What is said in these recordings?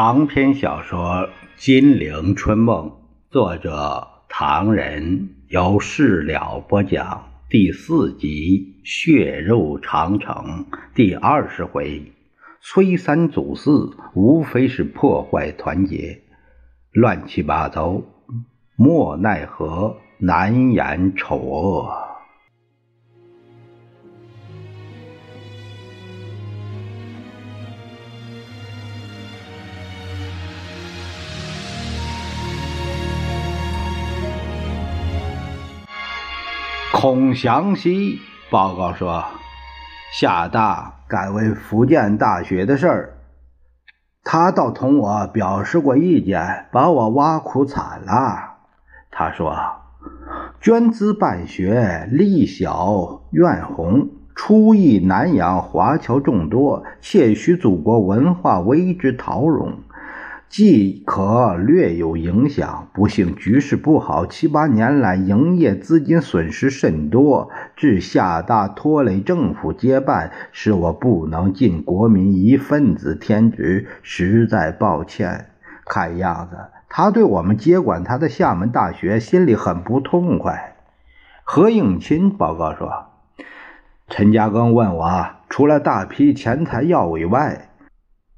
长篇小说《金陵春梦》，作者唐人，由事了播讲。第四集《血肉长城》第二十回：崔三祖四无非是破坏团结，乱七八糟，莫奈何，难言丑恶。孔祥熙报告说，厦大改为福建大学的事儿，他倒同我表示过意见，把我挖苦惨了。他说，捐资办学，力小怨宏，出意南洋华侨众多，窃取祖国文化为之陶荣。既可略有影响，不幸局势不好，七八年来营业资金损失甚多，致夏大拖累政府接办，使我不能尽国民一份子天职，实在抱歉。看样子他对我们接管他的厦门大学心里很不痛快。何应钦报告说，陈嘉庚问我，除了大批钱财要物以外。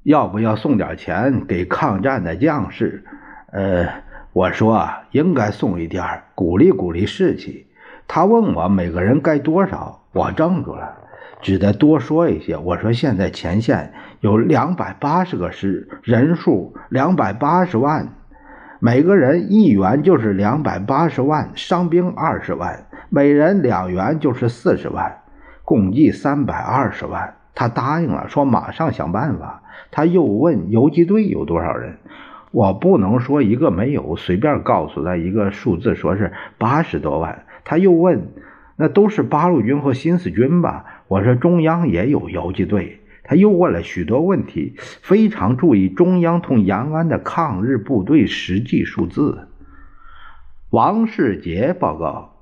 要不要送点钱给抗战的将士？呃，我说应该送一点，鼓励鼓励士气。他问我每个人该多少，我怔住了，只得多说一些。我说现在前线有两百八十个师，人数两百八十万，每个人一元就是两百八十万，伤兵二十万，每人两元就是四十万，共计三百二十万。他答应了，说马上想办法。他又问游击队有多少人，我不能说一个没有，随便告诉他一个数字，说是八十多万。他又问，那都是八路军和新四军吧？我说中央也有游击队。他又问了许多问题，非常注意中央同延安的抗日部队实际数字。王世杰报告，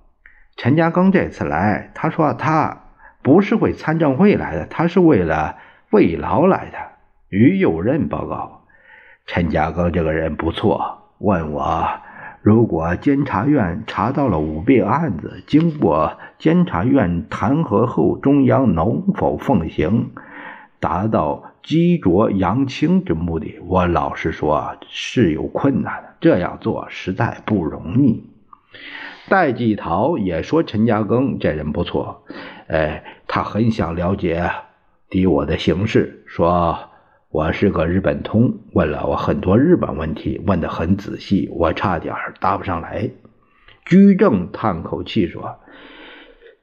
陈嘉庚这次来，他说他。不是为参政会来的，他是为了慰劳来的。于右任报告，陈嘉庚这个人不错。问我，如果监察院查到了舞弊案子，经过监察院弹劾后，中央能否奉行，达到激浊扬清之目的？我老实说，是有困难的。这样做实在不容易。戴季陶也说陈嘉庚这人不错。哎，他很想了解敌我的形势，说我是个日本通，问了我很多日本问题，问得很仔细，我差点答不上来。居正叹口气说：“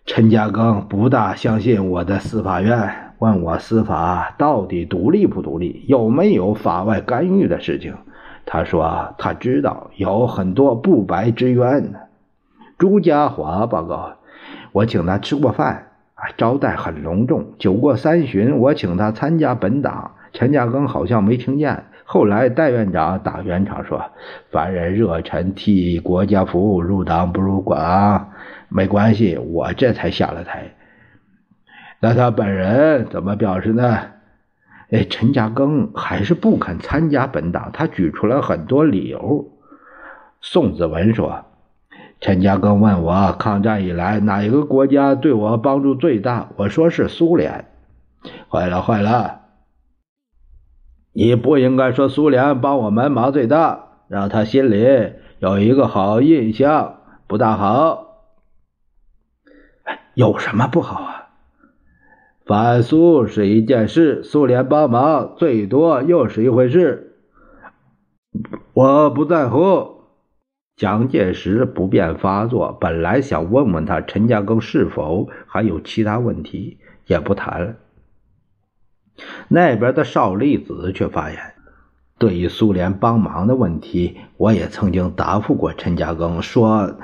陈嘉庚不大相信我的司法院，问我司法到底独立不独立，有没有法外干预的事情。他说他知道有很多不白之冤。”朱家华报告，我请他吃过饭。招待很隆重。酒过三巡，我请他参加本党。陈嘉庚好像没听见。后来戴院长打圆场说：“凡人热忱替国家服务，入党不入馆，没关系。”我这才下了台。那他本人怎么表示呢？哎，陈嘉庚还是不肯参加本党。他举出了很多理由。宋子文说。陈嘉庚问我，抗战以来哪一个国家对我帮助最大？我说是苏联。坏了坏了，你不应该说苏联帮我们忙最大，让他心里有一个好印象，不大好。有什么不好啊？反苏是一件事，苏联帮忙最多又是一回事。我不在乎。蒋介石不便发作，本来想问问他陈嘉庚是否还有其他问题，也不谈了。那边的邵力子却发言：对于苏联帮忙的问题，我也曾经答复过陈嘉庚，说，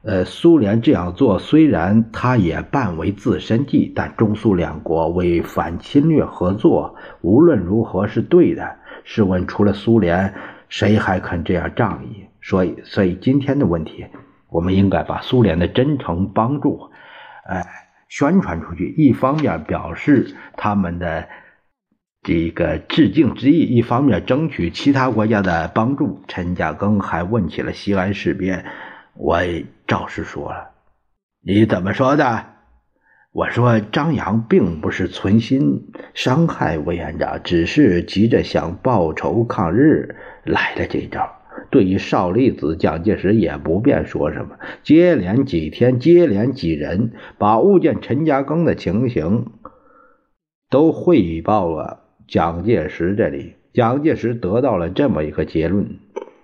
呃，苏联这样做虽然他也半为自身计，但中苏两国为反侵略合作，无论如何是对的。试问，除了苏联，谁还肯这样仗义？所以，所以今天的问题，我们应该把苏联的真诚帮助，哎，宣传出去。一方面表示他们的这个致敬之意，一方面争取其他国家的帮助。陈嘉庚还问起了西安事变，我照实说了。你怎么说的？我说张扬并不是存心伤害委员长，只是急着想报仇抗日来了这招。对于少利子，蒋介石也不便说什么，接连几天，接连几人把误见陈嘉庚的情形都汇报了。蒋介石这里，蒋介石得到了这么一个结论：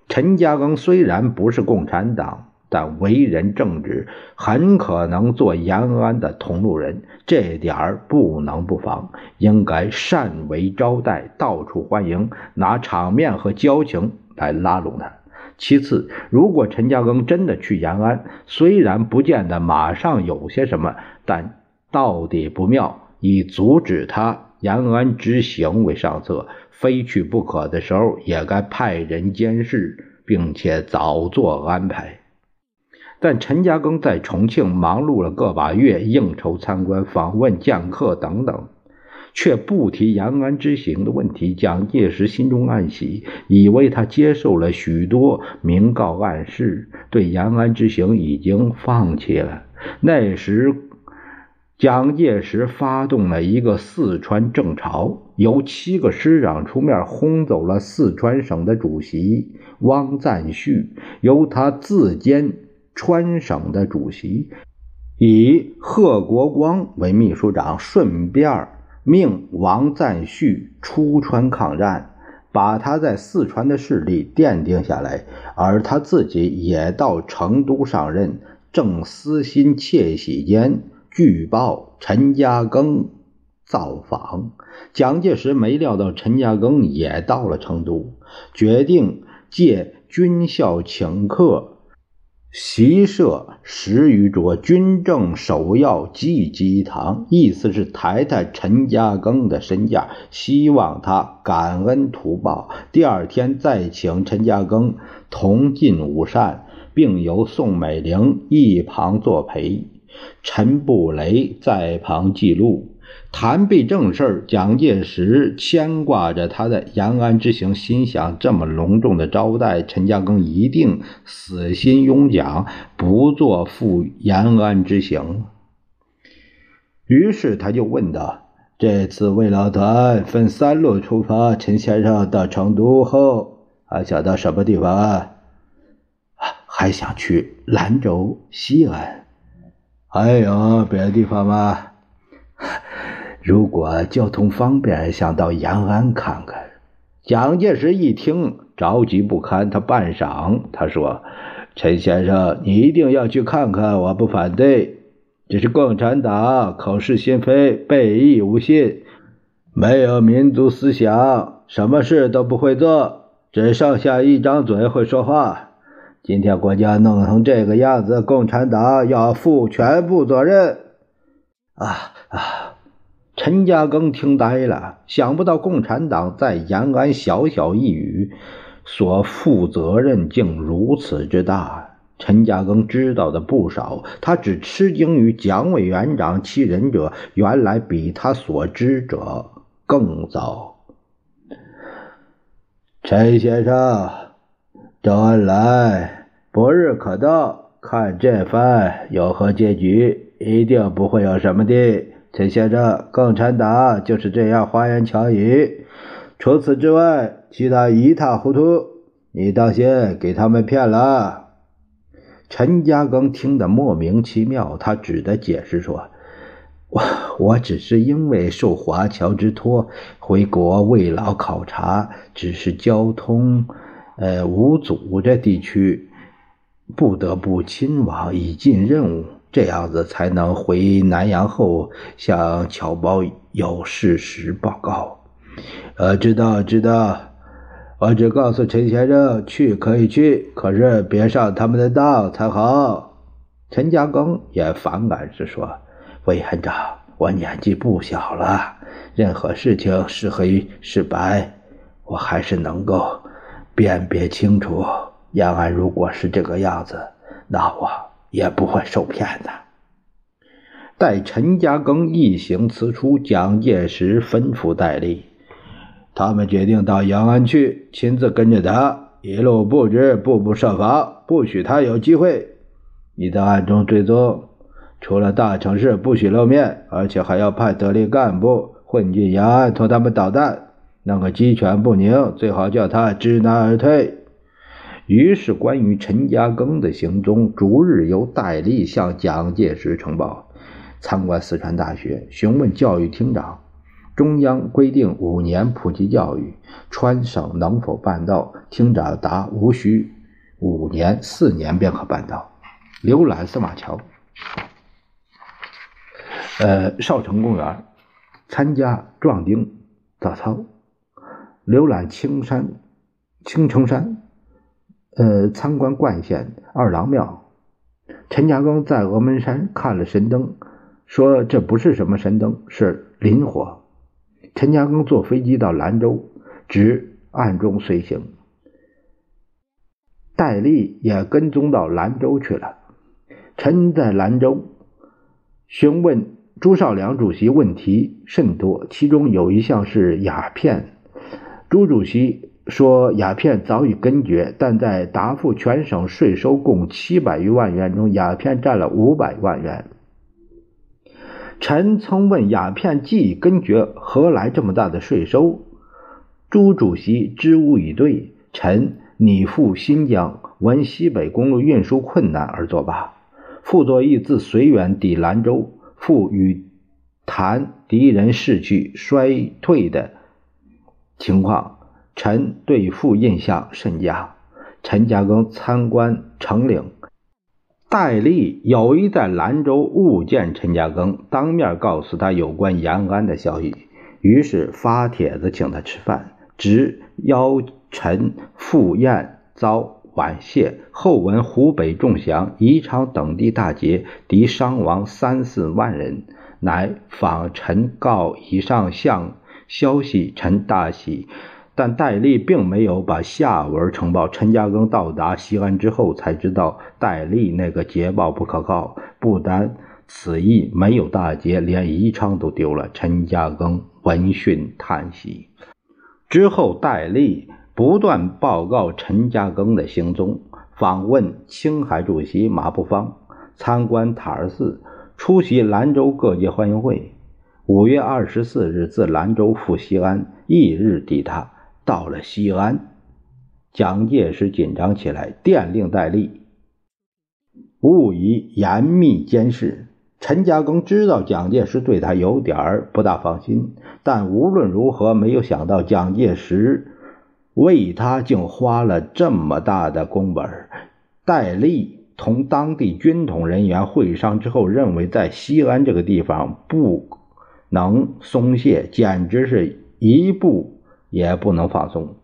陈嘉庚虽然不是共产党，但为人正直，很可能做延安的同路人，这点儿不能不防，应该善为招待，到处欢迎，拿场面和交情来拉拢他。其次，如果陈嘉庚真的去延安，虽然不见得马上有些什么，但到底不妙，以阻止他。延安之行为上策，非去不可的时候，也该派人监视，并且早做安排。但陈嘉庚在重庆忙碌了个把月，应酬、参观、访问、见客等等，却不提延安之行的问题。蒋介石心中暗喜，以为他接受了许多明告暗示，对延安之行已经放弃了。那时。蒋介石发动了一个四川政潮，由七个师长出面轰走了四川省的主席汪赞旭，由他自兼川省的主席，以贺国光为秘书长，顺便命王赞旭出川抗战，把他在四川的势力奠定下来，而他自己也到成都上任，正私心窃喜间。据报陈嘉庚造访，蒋介石没料到陈嘉庚也到了成都，决定借军校请客，席设十余桌，军政首要济济堂，意思是抬抬陈嘉庚的身价，希望他感恩图报。第二天再请陈嘉庚同进午膳，并由宋美龄一旁作陪。陈布雷在旁记录，谈毕正事蒋介石牵挂着他的延安之行，心想：这么隆重的招待，陈嘉庚一定死心拥蒋，不做赴延安之行。于是他就问道：“这次慰劳团分三路出发，陈先生到成都后还想到什么地方啊？还想去兰州、西安。”还有别的地方吗？如果交通方便，想到延安看看。蒋介石一听，着急不堪。他半晌，他说：“陈先生，你一定要去看看，我不反对。这是共产党口是心非、背义无信，没有民族思想，什么事都不会做，只剩下一张嘴会说话。”今天国家弄成这个样子，共产党要负全部责任。啊啊！陈嘉庚听呆了，想不到共产党在延安小小一语所负责任竟如此之大。陈嘉庚知道的不少，他只吃惊于蒋委员长其人者原来比他所知者更早。陈先生，周恩来。不日可到，看这番有何结局，一定不会有什么的。陈先生，共产党就是这样花言巧语，除此之外，其他一塌糊涂。你当心给他们骗了。陈嘉庚听得莫名其妙，他只得解释说：“我我只是因为受华侨之托回国慰劳考察，只是交通呃无阻这地区。”不得不亲往以尽任务，这样子才能回南阳后向乔包有事实报告。呃，知道知道，我只告诉陈先生去可以去，可是别上他们的当才好。陈嘉庚也反感是说：“委员长，我年纪不小了，任何事情是黑是白，我还是能够辨别清楚。”延安如果是这个样子，那我也不会受骗的。待陈嘉庚一行辞出，蒋介石吩咐戴笠：“他们决定到延安去，亲自跟着他，一路布置，步步设防，不许他有机会。你在暗中追踪，除了大城市不许露面，而且还要派得力干部混进延安，同他们捣蛋，弄个鸡犬不宁，最好叫他知难而退。于是，关于陈嘉庚的行踪，逐日由戴笠向蒋介石呈报。参观四川大学，询问教育厅长，中央规定五年普及教育，川省能否办到？厅长答：无需五年，四年便可办到。浏览司马桥，呃，少城公园，参加壮丁早操，浏览青山青城山，呃，参观冠县二郎庙。陈嘉庚在峨眉山看了神灯，说这不是什么神灯，是磷火。陈嘉庚坐飞机到兰州，直暗中随行。戴笠也跟踪到兰州去了。陈在兰州询问朱绍良主席问题甚多，其中有一项是鸦片。朱主席说鸦片早已根绝，但在答复全省税收共七百余万元中，鸦片占了五百万元。陈曾问鸦片既已根绝，何来这么大的税收？朱主席支吾以对：陈拟赴新疆，闻西北公路运输困难而作罢。傅作义自绥远抵兰州，复与谈敌人士气衰退的情况。臣对傅印象甚佳。陈嘉庚参观成岭，戴笠有意在兰州误见陈嘉庚，当面告诉他有关延安的消息，于是发帖子请他吃饭，直邀陈赴宴，遭。晚谢后闻湖北众降，宜昌等地大捷，敌伤亡三四万人，乃访陈告以上相消息，陈大喜。但戴笠并没有把下文呈报。陈嘉庚到达西安之后，才知道戴笠那个捷报不可靠。不单此役没有大捷，连宜昌都丢了。陈嘉庚闻讯叹息。之后，戴笠。不断报告陈嘉庚的行踪，访问青海主席马步芳，参观塔尔寺，出席兰州各界欢迎会。五月二十四日自兰州赴西安，翌日抵达。到了西安，蒋介石紧张起来，电令戴笠勿以严密监视。陈嘉庚知道蒋介石对他有点儿不大放心，但无论如何没有想到蒋介石。为他竟花了这么大的工本。戴笠同当地军统人员会商之后，认为在西安这个地方不能松懈，简直是一步也不能放松。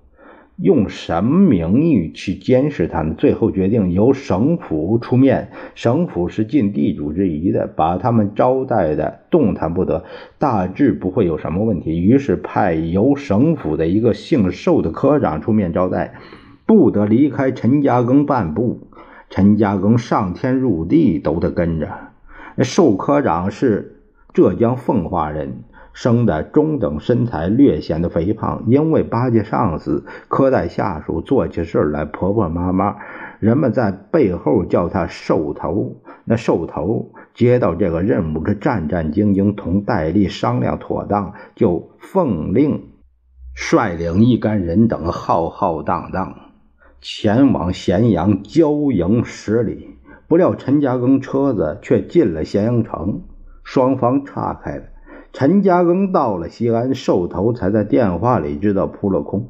用什么名义去监视他们？最后决定由省府出面，省府是尽地主之谊的，把他们招待的动弹不得，大致不会有什么问题。于是派由省府的一个姓寿的科长出面招待，不得离开陈嘉庚半步。陈嘉庚上天入地都得跟着。寿科长是浙江奉化人。生的中等身材，略显得肥胖，因为巴结上司，苛待下属，做起事来婆婆妈妈，人们在背后叫他“兽头”。那兽头接到这个任务，是战战兢兢，同戴笠商量妥当，就奉令率领一干人等浩浩荡荡前往咸阳交营十里。不料陈嘉庚车子却进了咸阳城，双方岔开了。陈嘉庚到了西安，寿头才在电话里知道扑了空，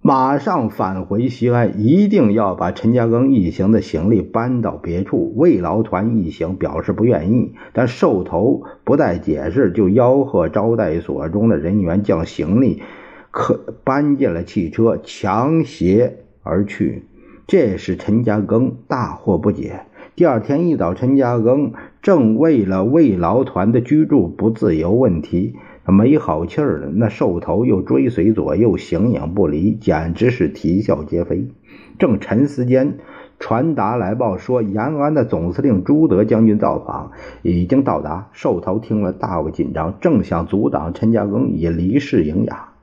马上返回西安，一定要把陈嘉庚一行的行李搬到别处。慰劳团一行表示不愿意，但寿头不待解释，就吆喝招待所中的人员将行李可搬进了汽车，强携而去。这使陈嘉庚大惑不解。第二天一早，陈嘉庚正为了慰劳团的居住不自由问题没好气儿呢，那兽头又追随左右，形影不离，简直是啼笑皆非。正沉思间，传达来报说，延安的总司令朱德将军造访，已经到达。兽头听了大为紧张，正想阻挡陈家庚，也离世迎雅。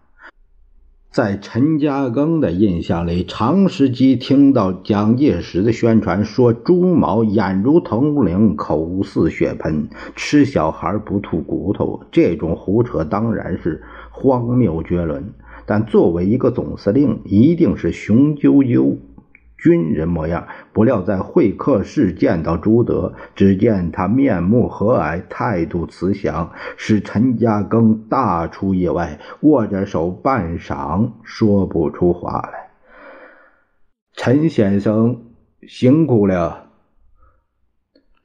在陈嘉庚的印象里，长时期听到蒋介石的宣传，说朱毛眼如铜铃，口似血盆，吃小孩不吐骨头，这种胡扯当然是荒谬绝伦。但作为一个总司令，一定是雄赳赳。军人模样，不料在会客室见到朱德，只见他面目和蔼，态度慈祥，使陈家庚大出意外，握着手半晌说不出话来。陈先生辛苦了，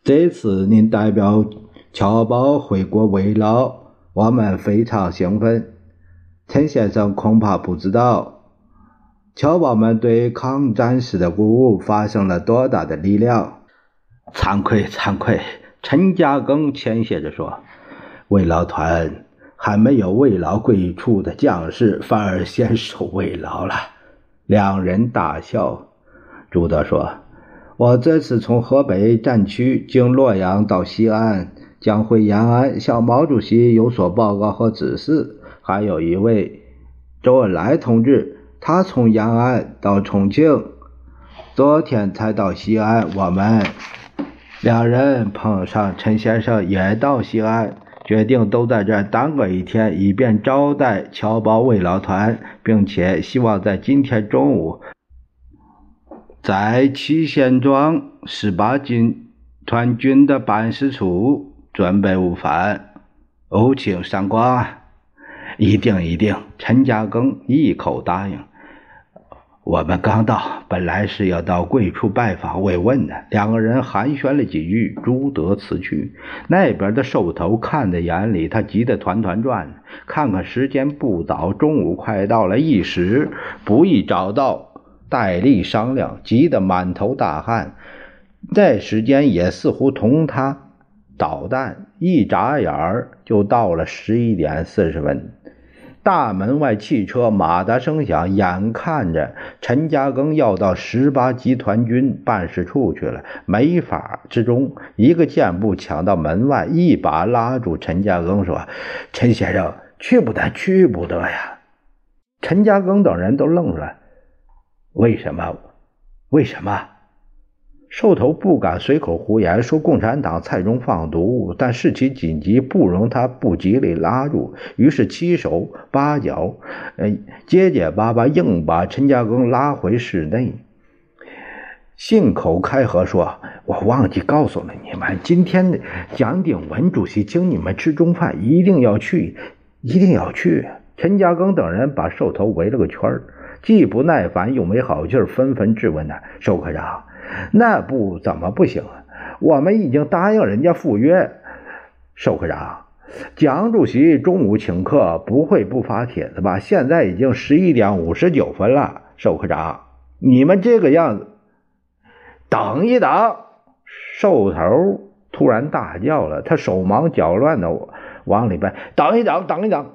这次您代表侨胞回国慰劳，我们非常兴奋。陈先生恐怕不知道。侨胞们对抗战时的鼓舞发生了多大的力量？惭愧，惭愧！陈嘉庚谦谢着说：“慰劳团还没有慰劳贵处的将士，反而先受慰劳了。”两人大笑。朱德说：“我这次从河北战区经洛阳到西安，将回延安向毛主席有所报告和指示。还有一位周恩来同志。”他从延安到重庆，昨天才到西安。我们两人碰上陈先生也到西安，决定都在这耽搁一天，以便招待侨胞慰劳团，并且希望在今天中午在七贤庄十八军团军的办事处准备午饭。哦，请上光。一定一定，陈家庚一口答应。我们刚到，本来是要到贵处拜访慰问的。两个人寒暄了几句，朱德辞去。那边的寿头看在眼里，他急得团团转。看看时间不早，中午快到了，一时不易找到戴笠商量，急得满头大汗。这时间也似乎同他捣蛋，一眨眼儿就到了十一点四十分。大门外汽车马达声响，眼看着陈嘉庚要到十八集团军办事处去了，没法之中，一个箭步抢到门外，一把拉住陈嘉庚，说：“陈先生，去不得，去不得呀！”陈嘉庚等人都愣了，为什么？为什么？寿头不敢随口胡言，说共产党菜中放毒，但事情紧急，不容他不极力拉住。于是七手八脚，呃，结结巴巴，硬把陈家庚拉回室内。信口开河说：“我忘记告诉了你们，今天蒋鼎文主席请你们吃中饭，一定要去，一定要去。”陈家庚等人把寿头围了个圈既不耐烦又没好气纷纷质问他：“寿科长。”那不怎么不行啊！我们已经答应人家赴约，寿科长，蒋主席中午请客，不会不发帖子吧？现在已经十一点五十九分了，寿科长，你们这个样子，等一等！寿头突然大叫了，他手忙脚乱的往里边，等一等，等一等！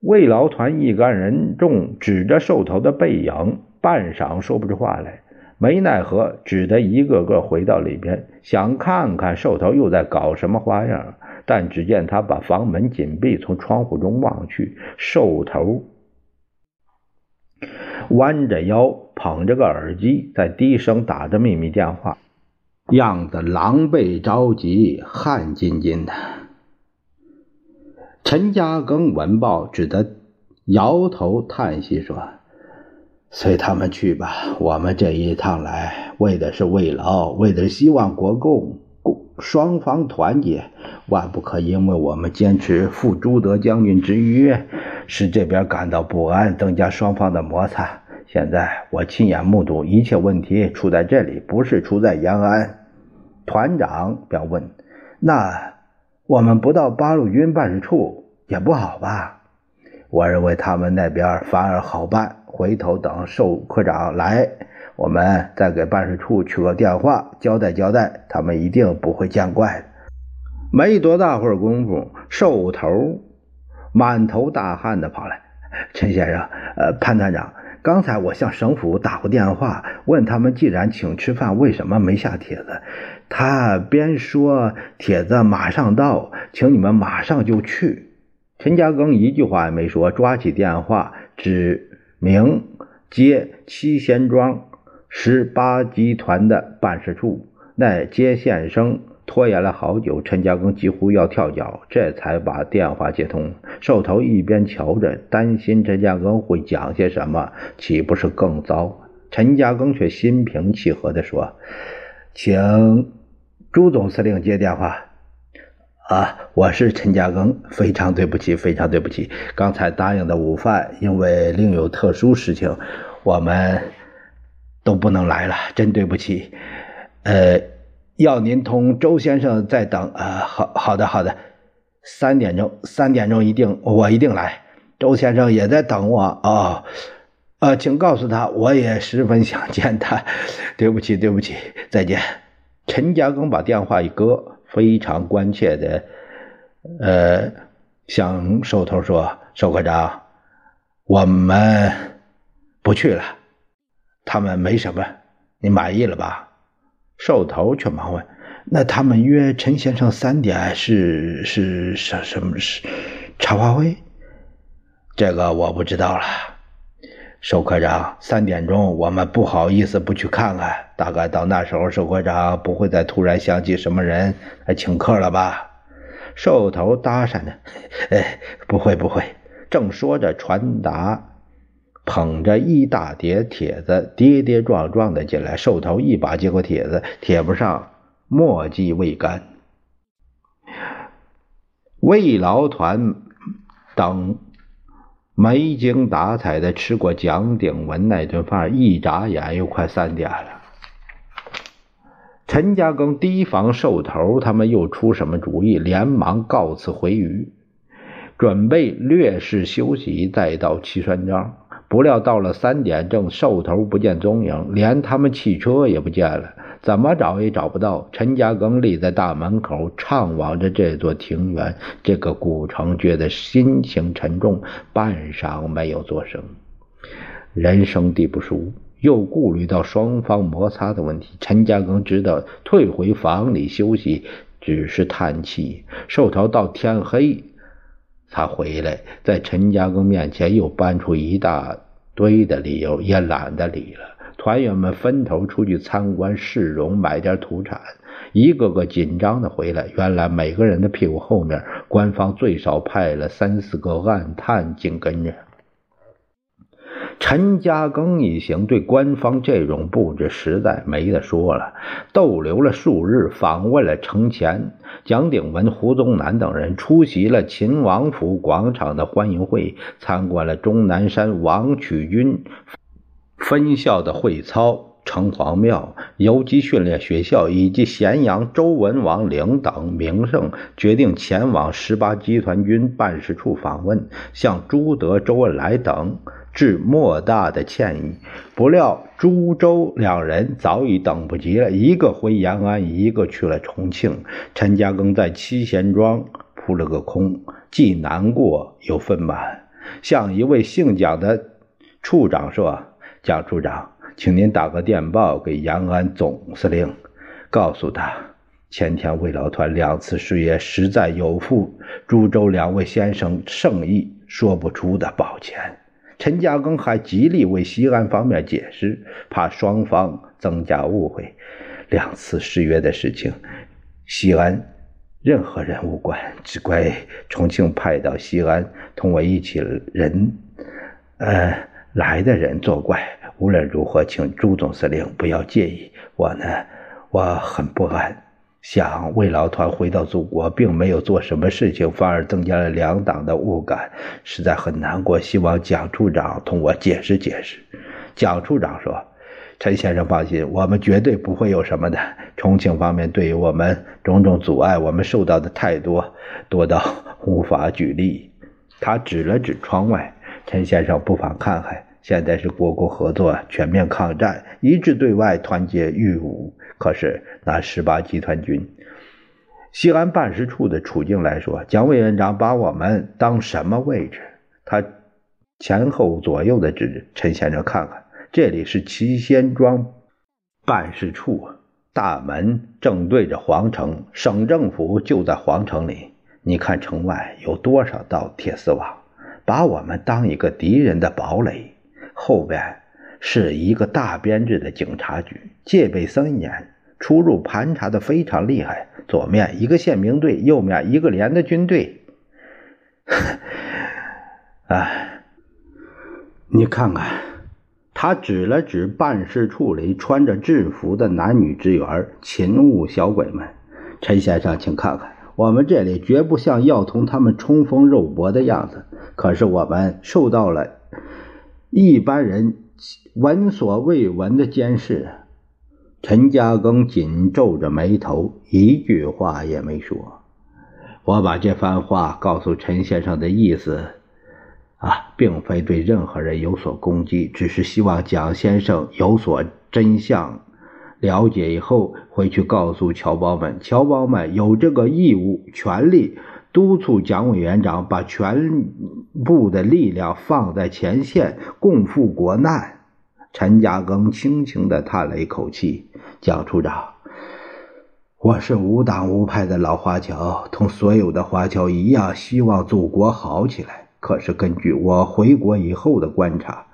慰劳团一干人众指着寿头的背影，半晌说不出话来。没奈何，只得一个个回到里边，想看看兽头又在搞什么花样。但只见他把房门紧闭，从窗户中望去，兽头弯着腰，捧着个耳机，在低声打着秘密电话，样子狼狈着急，汗津津的。陈家庚闻报，只得摇头叹息说。随他们去吧，我们这一趟来为的是慰劳，为的是希望国共共双方团结，万不可因为我们坚持赴朱德将军之约，使这边感到不安，增加双方的摩擦。现在我亲眼目睹一切问题出在这里，不是出在延安。团长便问：“那我们不到八路军办事处也不好吧？”我认为他们那边反而好办。回头等寿科长来，我们再给办事处取个电话，交代交代，他们一定不会见怪。没多大会儿功夫，寿头满头大汗的跑来：“陈先生，呃，潘团长，刚才我向省府打过电话，问他们既然请吃饭，为什么没下帖子？他边说帖子马上到，请你们马上就去。陈家庚一句话也没说，抓起电话指明接七贤庄十八集团的办事处。那接线生拖延了好久，陈家庚几乎要跳脚，这才把电话接通。寿头一边瞧着，担心陈家庚会讲些什么，岂不是更糟？陈家庚却心平气和地说：“请朱总司令接电话。”啊，我是陈嘉庚，非常对不起，非常对不起，刚才答应的午饭，因为另有特殊事情，我们都不能来了，真对不起。呃，要您同周先生再等。啊，好好的好的，三点钟，三点钟一定，我一定来。周先生也在等我哦。呃，请告诉他，我也十分想见他。对不起对不起，再见。陈嘉庚把电话一搁。非常关切的，呃，向寿头说：“寿科长，我们不去了，他们没什么，你满意了吧？”寿头却忙问：“那他们约陈先生三点是是什什么是茶话会？这个我不知道了。”寿科长，三点钟我们不好意思不去看看。大概到那时候，寿科长不会再突然想起什么人来请客了吧？寿头搭讪着：“ 哎，不会不会。”正说着，传达捧着一大叠帖子，跌跌撞撞的进来。寿头一把接过帖子，帖不上墨迹未干，慰劳团等。没精打采的吃过蒋鼎文那顿饭，一眨眼又快三点了。陈家庚提防寿头他们又出什么主意，连忙告辞回渝，准备略事休息，再到七川庄。不料到了三点正，寿头不见踪影，连他们汽车也不见了。怎么找也找不到。陈家庚立在大门口，怅望着这座庭园，这个古城，觉得心情沉重，半晌没有作声。人生地不熟，又顾虑到双方摩擦的问题，陈家庚知道退回房里休息只是叹气。寿桃到天黑才回来，在陈家庚面前又搬出一大堆的理由，也懒得理了。团员们分头出去参观市容，买点土产，一个个紧张的回来。原来每个人的屁股后面，官方最少派了三四个暗探紧跟着。陈嘉庚一行对官方这种布置实在没得说了，逗留了数日，访问了程前、蒋鼎文、胡宗南等人，出席了秦王府广场的欢迎会，参观了终南山王曲军。分校的会操、城隍庙、游击训练学校以及咸阳周文王陵等名胜，决定前往十八集团军办事处访问，向朱德、周恩来等致莫大的歉意。不料朱周两人早已等不及了，一个回延安，一个去了重庆。陈家庚在七贤庄扑了个空，既难过又愤满，向一位姓蒋的处长说。蒋处长，请您打个电报给延安总司令，告诉他，前天慰劳团两次失约，实在有负株洲两位先生圣意，说不出的抱歉。陈嘉庚还极力为西安方面解释，怕双方增加误会。两次失约的事情，西安任何人无关，只怪重庆派到西安同我一起人，呃，来的人作怪。无论如何，请朱总司令不要介意。我呢，我很不安，想慰劳团回到祖国，并没有做什么事情，反而增加了两党的误感，实在很难过。希望蒋处长同我解释解释。蒋处长说：“陈先生放心，我们绝对不会有什么的。重庆方面对于我们种种阻碍，我们受到的太多，多到无法举例。”他指了指窗外，陈先生不妨看看。现在是国共合作、全面抗战、一致对外、团结御侮。可是拿十八集团军西安办事处的处境来说，蒋委员长把我们当什么位置？他前后左右的指，陈先生看看，这里是齐仙庄办事处，大门正对着皇城，省政府就在皇城里。你看城外有多少道铁丝网，把我们当一个敌人的堡垒。后边是一个大编制的警察局，戒备森严，出入盘查的非常厉害。左面一个宪兵队，右面一个连的军队。哎。你看看，他指了指办事处里穿着制服的男女职员、勤务小鬼们。陈先生，请看看，我们这里绝不像要同他们冲锋肉搏的样子。可是我们受到了一般人闻所未闻的监视。陈家庚紧皱着眉头，一句话也没说。我把这番话告诉陈先生的意思。啊，并非对任何人有所攻击，只是希望蒋先生有所真相了解以后，回去告诉侨胞们，侨胞们有这个义务、权利督促蒋委员长把全部的力量放在前线，共赴国难。陈嘉庚轻轻地叹了一口气：“蒋处长，我是无党无派的老华侨，同所有的华侨一样，希望祖国好起来。”可是根据我回国以后的观察，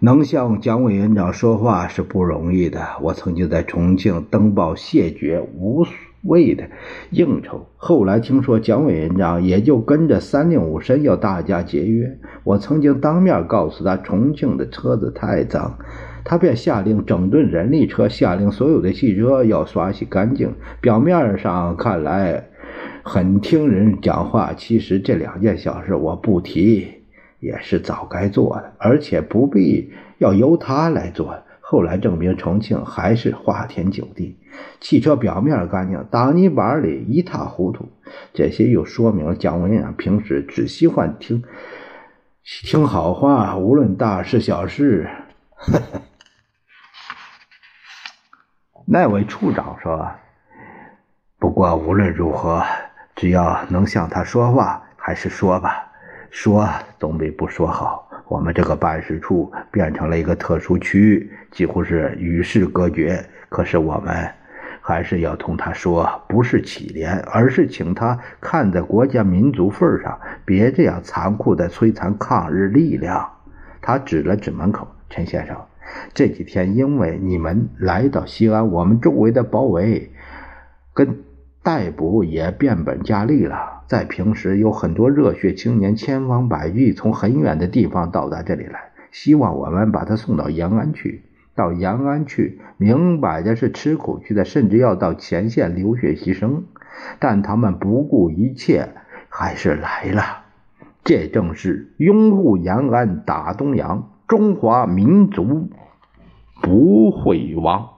能向蒋委员长说话是不容易的。我曾经在重庆登报谢绝无为的应酬，后来听说蒋委员长也就跟着三令五申要大家节约。我曾经当面告诉他，重庆的车子太脏，他便下令整顿人力车，下令所有的汽车要刷洗干净。表面上看来。很听人讲话，其实这两件小事我不提也是早该做的，而且不必要由他来做。后来证明重庆还是花天酒地，汽车表面干净，挡泥板里一塌糊涂。这些又说明了蒋委员平时只喜欢听听好话，无论大事小事。那位处长说：“不过无论如何。”只要能向他说话，还是说吧，说总比不说好。我们这个办事处变成了一个特殊区域，几乎是与世隔绝。可是我们还是要同他说，不是乞怜，而是请他看在国家民族份上，别这样残酷的摧残抗日力量。他指了指门口，陈先生，这几天因为你们来到西安，我们周围的包围跟。逮捕也变本加厉了。在平时，有很多热血青年千方百计从很远的地方到达这里来，希望我们把他送到延安去。到延安去，明摆着是吃苦去的，甚至要到前线流血牺牲。但他们不顾一切，还是来了。这正是拥护延安，打东洋，中华民族不会亡。